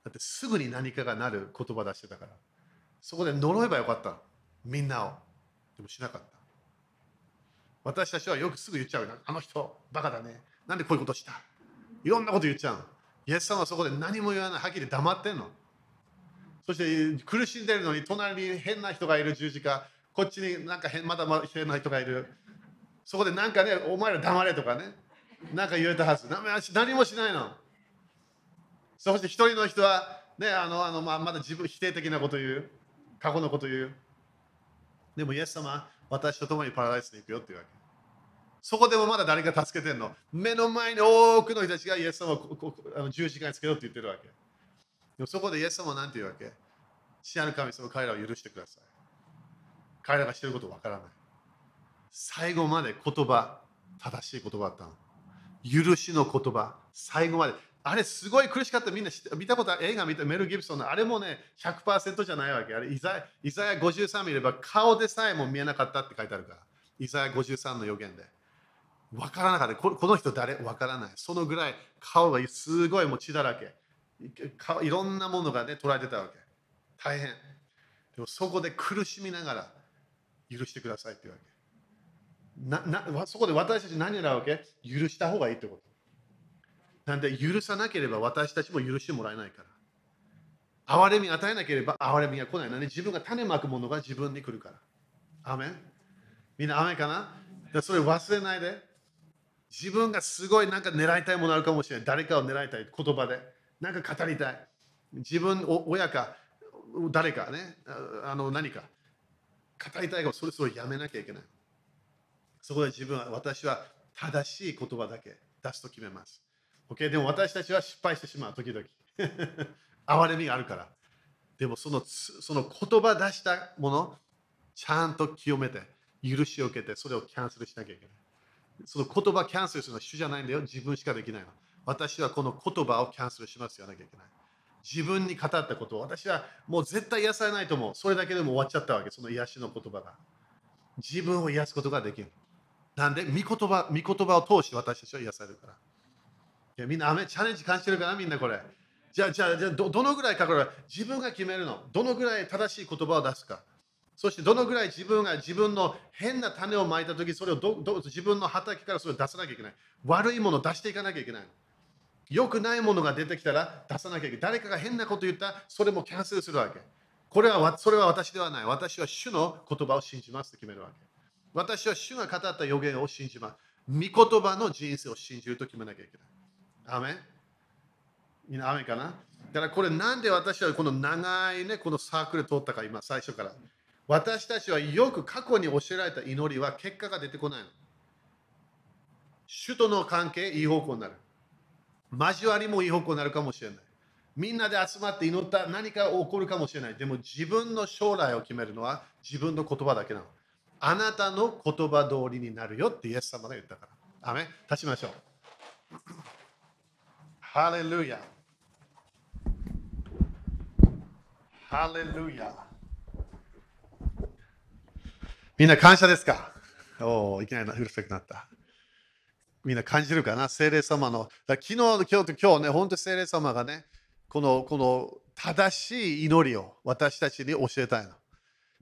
だってすぐに何かがなる言葉出してたから。そこで呪えばよかった。みんなを。でもしなかった。私たちはよくすぐ言っちゃうあの人、バカだね。なんでこういうことした？いろんなこと言っちゃうイエス様はそこで何も言わない。はっきり黙ってんの。そして苦しんでるのに隣に変な人がいる十字架。こっちになんか変まだまだ変な人がいる。そこでなんかね、お前ら黙れとかね。なんか言えたはず。何もしないの。そして一人の人は、ね、あのあのまあ、まだ自分否定的なこと言う。過去のこと言う。でも、イエス様、私と共にパラダイスに行くよって言うわけ。そこでもまだ誰か助けてんの。目の前に多くの人たちがイエス様をあの十字架につけようって言ってるわけ。でもそこでイエス様は何て言うわけ死なる神様、彼らを許してください。彼らがしてることわからない。最後まで言葉、正しい言葉だったの。許しの言葉、最後まで。あれすごい苦しかった。みんな見たことある？映画見たメル・ギブソンの。あれもね100%じゃないわけ。あれイザイザヤ53見れば顔でさえも見えなかったって書いてあるから。イザヤ53の予言で。分からなかった。この人誰？分からない。そのぐらい顔がすごいもう血だらけ。いろんなものがね捉えてたわけ。大変。でもそこで苦しみながら許してくださいって言うわけななそこで私たち何なわけ？許した方がいいってことなんで許さなければ私たちも許してもらえないから。憐れみ与えなければ憐れみが来ないので、自分が種まくものが自分に来るから。アメン？みんなアメンかな？それ忘れないで。自分がすごいなんか狙いたいものあるかもしれない。誰かを狙いたい言葉で。なんか語りたい。自分、親か、誰かね、あの何か。語りたいがそれそれやめなきゃいけない。そこで自分は、私は正しい言葉だけ出すと決めます。OK? でも私たちは失敗してしまう、時々。憐れみがあるから。でもそのその言葉出したもの、ちゃんと清めて、許しを受けて、それをキャンセルしなきゃいけない。その言葉キャンセルするのは主じゃないんだよ。自分しかできないの。私はこの言葉をキャンセルしますよなきゃいけない。自分に語ったことを私はもう絶対癒されないと思う。それだけでも終わっちゃったわけ、その癒しの言葉が。自分を癒すことができる。なんで、御言葉御言葉を通して私たちは癒されるから。いやみんな、チャレンジ感じてるかな、みんなこれ。じゃあ、じゃあ、じゃあどどのぐらいかかる自分が決めるの。どのぐらい正しい言葉を出すか。そしてどのぐらい自分が自分の変な種をまいたとき、それをどど自分の畑からそれを出さなきゃいけない。悪いものを出していかなきゃいけない。良くないものが出てきたら出さなきゃいけない。誰かが変なこと言ったらそれもキャンセルするわけ。これはそれは私ではない。私は主の言葉を信じますと決めるわけ。私は主が語った予言を信じます。御言葉の人生を信じると決めなきゃいけない。アメン？みんなアメかな？だからこれなんで私はこの長いね、このサークル通ったか今最初から。私たちはよく過去に教えられた祈りは結果が出てこないの。主との関係、いい方向になる。交わりもいい方向になるかもしれない。みんなで集まって祈った何か起こるかもしれない。でも自分の将来を決めるのは自分の言葉だけなの。あなたの言葉通りになるよってイエス様が言ったから。アメ立ちましょう。ハレルヤ。ハレルヤ。みんな感謝ですか？おお、いきなりうるさくなった。みんな感じるかな？精霊様の。だ昨日、今日と今日ね、本当に精霊様がね、このこの正しい祈りを私たちに教えたいの。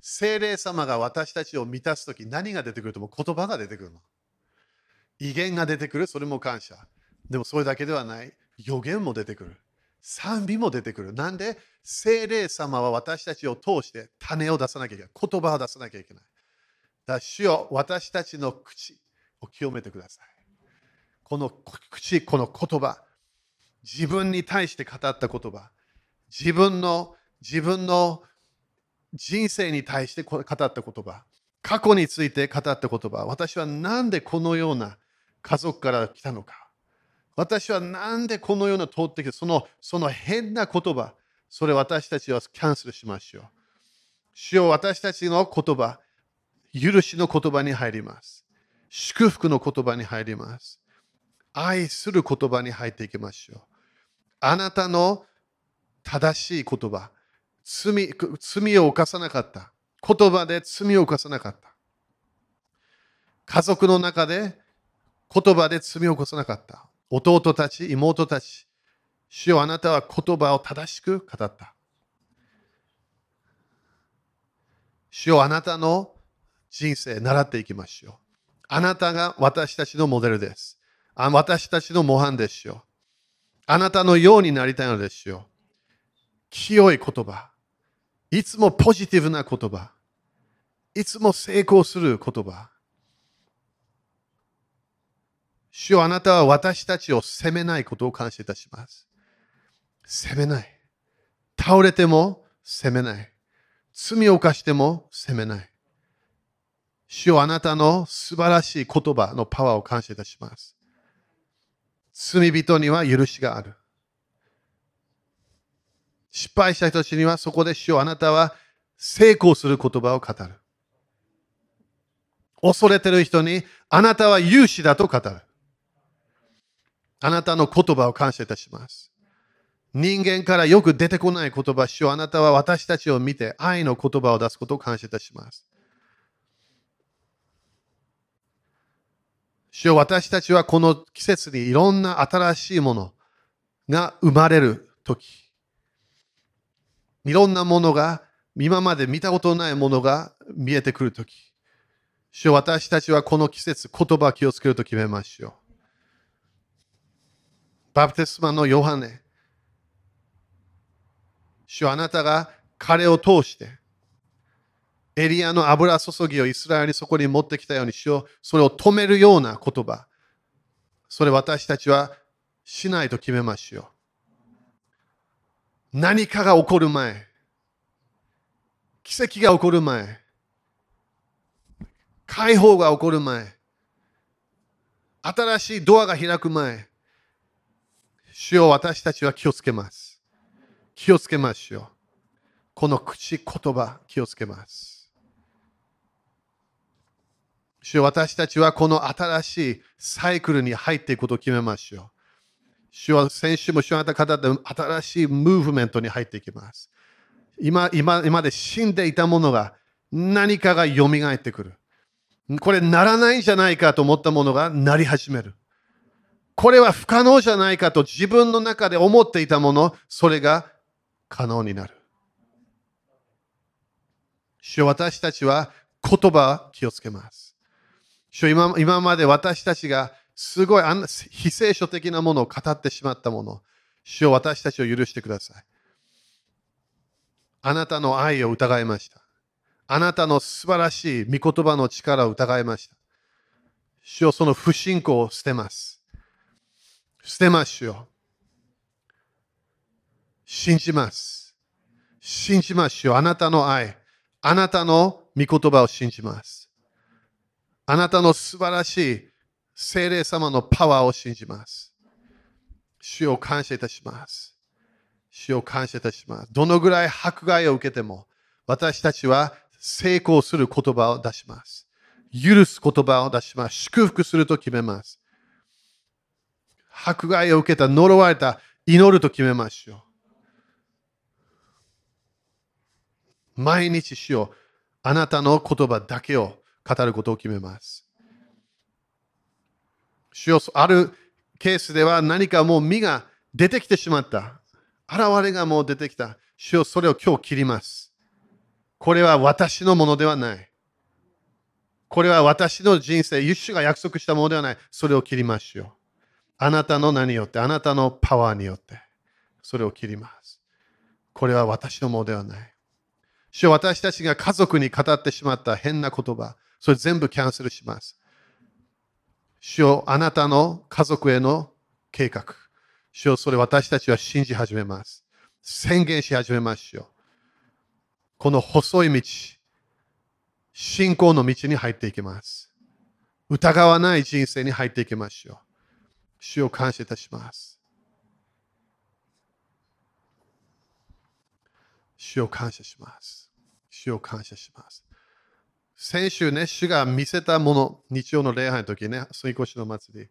精霊様が私たちを満たすとき何が出てくるとも言葉が出てくるの。威厳が出てくる、それも感謝。でもそれだけではない。予言も出てくる。賛美も出てくる。なんで？精霊様は私たちを通して種を出さなきゃいけない。言葉を出さなきゃいけない。だ主よ私たちの口を清めてください。この口、この言葉、自分に対して語った言葉、自分の自分の人生に対して語った言葉、過去について語った言葉、私は何でこのような家族から来たのか、私は何でこのような通ってきて、そのその変な言葉、それ私たちはキャンセルしましょう。主よ私たちの言葉、許しの言葉に入ります。祝福の言葉に入ります。愛する言葉に入っていきましょう。あなたの正しい言葉、罪罪を犯さなかった。言葉で罪を犯さなかった。家族の中で言葉で罪を犯さなかった。弟たち、妹たち、主よあなたは言葉を正しく語った。主よあなたの人生習っていきましょう。あなたが私たちのモデルです。私たちの模範ですよ。あなたのようになりたいのですよ。清い言葉。いつもポジティブな言葉。いつも成功する言葉。主よあなたは私たちを責めないことを感謝いたします。責めない。倒れても責めない。罪を犯しても責めない。主よあなたの素晴らしい言葉のパワーを感謝いたします。罪人には許しがある。失敗した人たちにはそこで主よあなたは成功する言葉を語る。恐れてる人にあなたは勇士だと語る。あなたの言葉を感謝いたします。人間からよく出てこない言葉、主よあなたは私たちを見て愛の言葉を出すことを感謝いたします。主よ私たちはこの季節にいろんな新しいものが生まれる時。いろんなものが今まで見たことないものが見えてくる時。主よ私たちはこの季節言葉気をつけると決めましょう。バプテスマのヨハネ。主よあなたが彼を通してエリアの油注ぎをイスラエルにそこに持ってきたようにしよう。それを止めるような言葉。それ私たちはしないと決めましょう。何かが起こる前、奇跡が起こる前、解放が起こる前、新しいドアが開く前、主を私たちは気をつけます。気をつけましょう。この口、言葉、気をつけます。主私たちはこの新しいサイクルに入っていくことを決めましょう。主は先週も主はあなた方で新しいムーブメントに入っていきます。今今今まで死んでいたものが何かが蘇ってくる。これならないんじゃないかと思ったものがなり始める。これは不可能じゃないかと自分の中で思っていたもの、それが可能になる。主私たちは言葉気をつけます。主今今まで私たちがすごいあん非聖書的なものを語ってしまったもの、主よ私たちを許してください。あなたの愛を疑いました。あなたの素晴らしい御言葉の力を疑いました。主よその不信仰を捨てます。捨てますよ。信じます。信じますよ。あなたの愛。あなたの御言葉を信じます。あなたの素晴らしい聖霊様のパワーを信じます。主を感謝いたします。主を感謝いたします。どのぐらい迫害を受けても、私たちは成功する言葉を出します。許す言葉を出します。祝福すると決めます。迫害を受けた、呪われた、祈ると決めましょう。毎日主よあなたの言葉だけを語ることを決めます。主よあるケースでは何かもう実が出てきてしまった。現れがもう出てきた。主よそれを今日切ります。これは私のものではない。これは私の人生、ユッシュが約束したものではない。それを切りましょう。あなたの何によって、あなたのパワーによって、それを切ります。これは私のものではない。主よ私たちが家族に語ってしまった変な言葉、それ全部キャンセルします。主よあなたの家族への計画。主よそれ私たちは信じ始めます。宣言し始めましょう。この細い道、信仰の道に入っていきます。疑わない人生に入っていきましょう。主を感謝いたします。主を感謝します。主を感謝します。先週ね、主が見せたもの、日曜の礼拝の時ね、水越の祭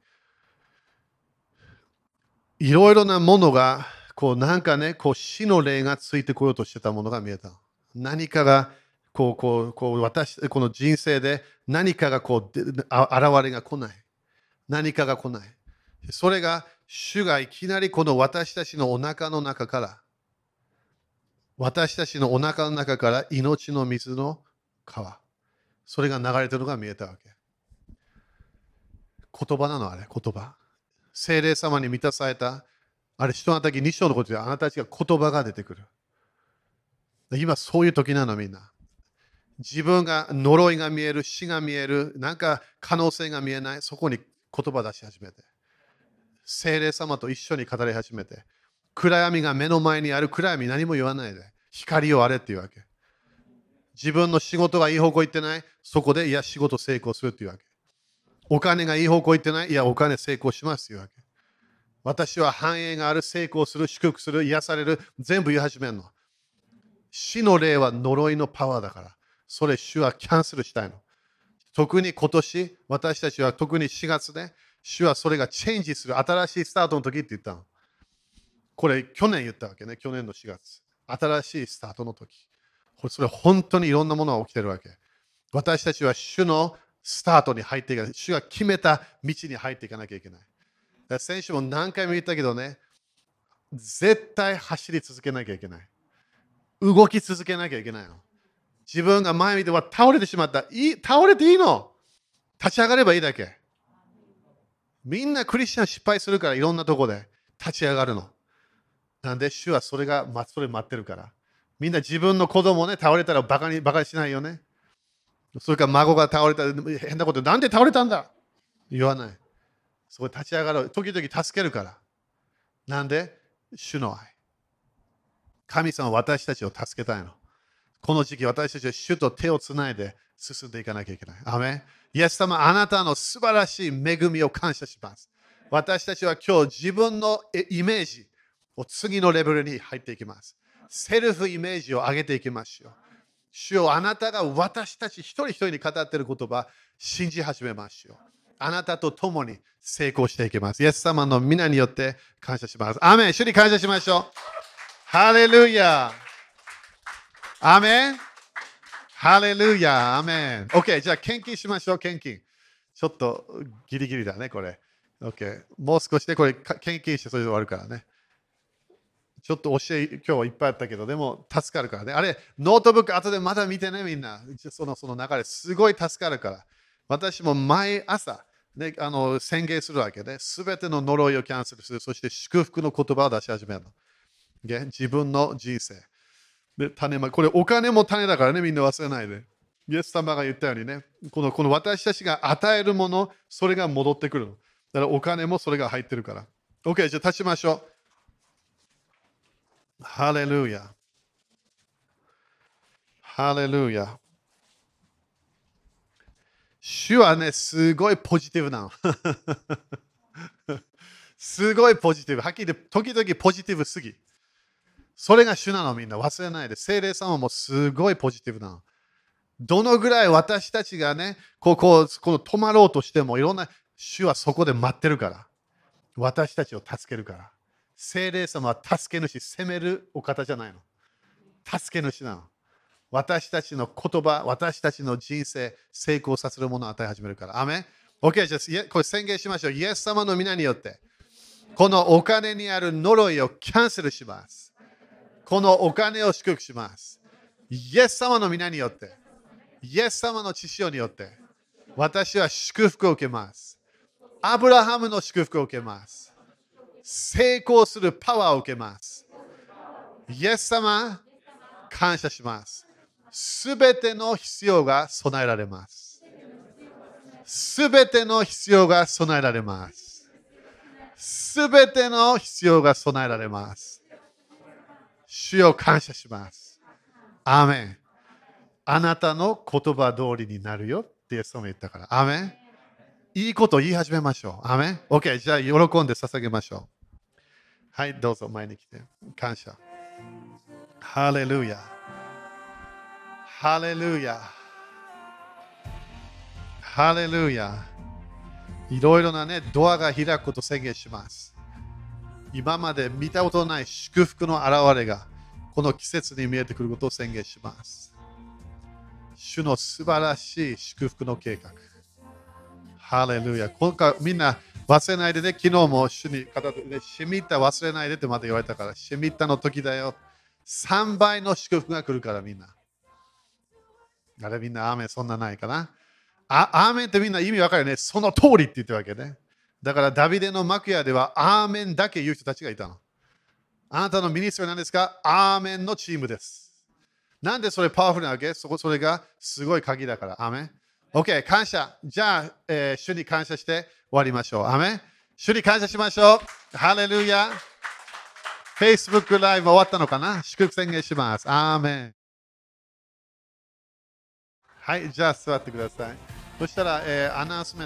り。いろいろなものが、こうなんかね、こう死の霊がついてこようとしてたものが見えた。何かが、こう、こう、こう、私、この人生で何かがこう、あ現れが来ない。何かが来ない。それが、主がいきなりこの私たちのお腹の中から、私たちのお腹の中から命の水の川。それが流れてるのが見えたわけ。言葉なのあれ、言葉。精霊様に満たされた、あれ、人の時2章のことであなたたちが言葉が出てくる。今そういう時なのみんな。自分が呪いが見える、死が見える、なんか可能性が見えない、そこに言葉出し始めて。精霊様と一緒に語り始めて。暗闇が目の前にある暗闇何も言わないで。光をあれっていうわけ。自分の仕事がいい方向行ってない、そこでいや仕事成功するっていうわけ。お金がいい方向行ってない、いやお金成功しますっていうわけ。私は繁栄がある、成功する、祝福する、癒される、全部言い始めるの。死の霊は呪いのパワーだから、それ主はキャンセルしたいの。特に今年、私たちは特に4月で、主はそれがチェンジする、新しいスタートの時って言ったの。これ去年言ったわけね、去年の4月。新しいスタートの時。それ本当にいろんなものが起きてるわけ。私たちは主のスタートに入っていかない。主が決めた道に入っていかなきゃいけない。先週も何回も言ったけどね、絶対走り続けなきゃいけない。動き続けなきゃいけないの。自分が前見ては倒れてしまった。いい倒れていいの立ち上がればいいだけ。みんなクリスチャン失敗するからいろんなとこで立ち上がるの。なんで主はそれがそれ待ってるから。みんな自分の子供ね、倒れたらバカにバカにしないよね。それから孫が倒れたら変なこと、なんで倒れたんだ？言わない。そこで立ち上がる。時々助けるから。なんで？主の愛。神様は私たちを助けたいの。この時期私たちは主と手をつないで進んでいかなきゃいけない。アメイエス様、あなたの素晴らしい恵みを感謝します。私たちは今日自分のイメージを次のレベルに入っていきます。セルフイメージを上げていきましょう。主よあなたが私たち一人一人に語っている言葉、信じ始めましょう。あなたと共に成功していきます。イエス様の皆によって感謝します。アメン主に感謝しましょう。ハレルヤアメンハレルヤアーメン !OK、じゃあ献金しましょう、献金。ちょっとギリギリだね、これ。OK。もう少しでこれ献金してそれで終わるからね。ちょっと教え、今日はいっぱいあったけど、でも助かるからね。あれ、ノートブック後でまだ見てね、みんな。そのその流れ、すごい助かるから。私も毎朝、ね、あの宣言するわけで、すべての呪いをキャンセルする。そして祝福の言葉を出し始めるの。自分の人生。で、種ま、これお金も種だからね、みんな忘れないで。イエス様が言ったようにね、このこの私たちが与えるもの、それが戻ってくるの。だからお金もそれが入ってるから。OK、じゃあ立ちましょう。ハレルヤ。ハレルヤ。主はね、すごいポジティブなの。すごいポジティブ。はっきり言って、時々ポジティブすぎ。それが主なのみんな忘れないで。精霊様もすごいポジティブなの。どのぐらい私たちがね、ここ、この止まろうとしても、いろんな主はそこで待ってるから。私たちを助けるから。精霊様は助け主、責めるお方じゃないの。助け主なの。私たちの言葉、私たちの人生、成功させるものを与え始めるから。アメン ?OK、じゃあ、これ宣言しましょう。イエス様の皆によって、このお金にある呪いをキャンセルします。このお金を祝福します。イエス様の皆によって、イエス様の知識によって、私は祝福を受けます。アブラハムの祝福を受けます。成功するパワーを受けます。イエス様、感謝します。すべての必要が備えられます。すべての必要が備えられます。すべての必要が備えられます。主を感謝します。アーメン。あなたの言葉通りになるよってイエス様言ったから。アーメン。いいこと言い始めましょう。アーメン。OK、じゃあ喜んで捧げましょう。はい、どうぞ前に来て。感謝。ハレルヤ。ハレルヤ。ハレルヤ。いろいろなね、ドアが開くことを宣言します。今まで見たことのない祝福の現れがこの季節に見えてくることを宣言します。主の素晴らしい祝福の計画。ハレルヤ。今回みんな忘れないでね、昨日も主に語ってね、シミッタ忘れないでってまた言われたから、シミッタの時だよ。3倍の祝福が来るからみんな。あれみんなアーメンそんなないかな。あアーメンってみんな意味わかるよね。その通りって言ってるわけね。だからダビデの幕屋ではアーメンだけ言う人たちがいたの。あなたのミニストリーなんですか？アーメンのチームです。なんでそれパワフルなわけ？そこそれがすごい鍵だから。アーメン OK、感謝。じゃあ、えー、主に感謝して終わりましょう。アメ主に感謝しましょう。ハレルヤ。Facebook ライブ終わったのかな？祝福宣言します。アーメン。はい、じゃあ座ってください。そしたら、えー、アナウンスメント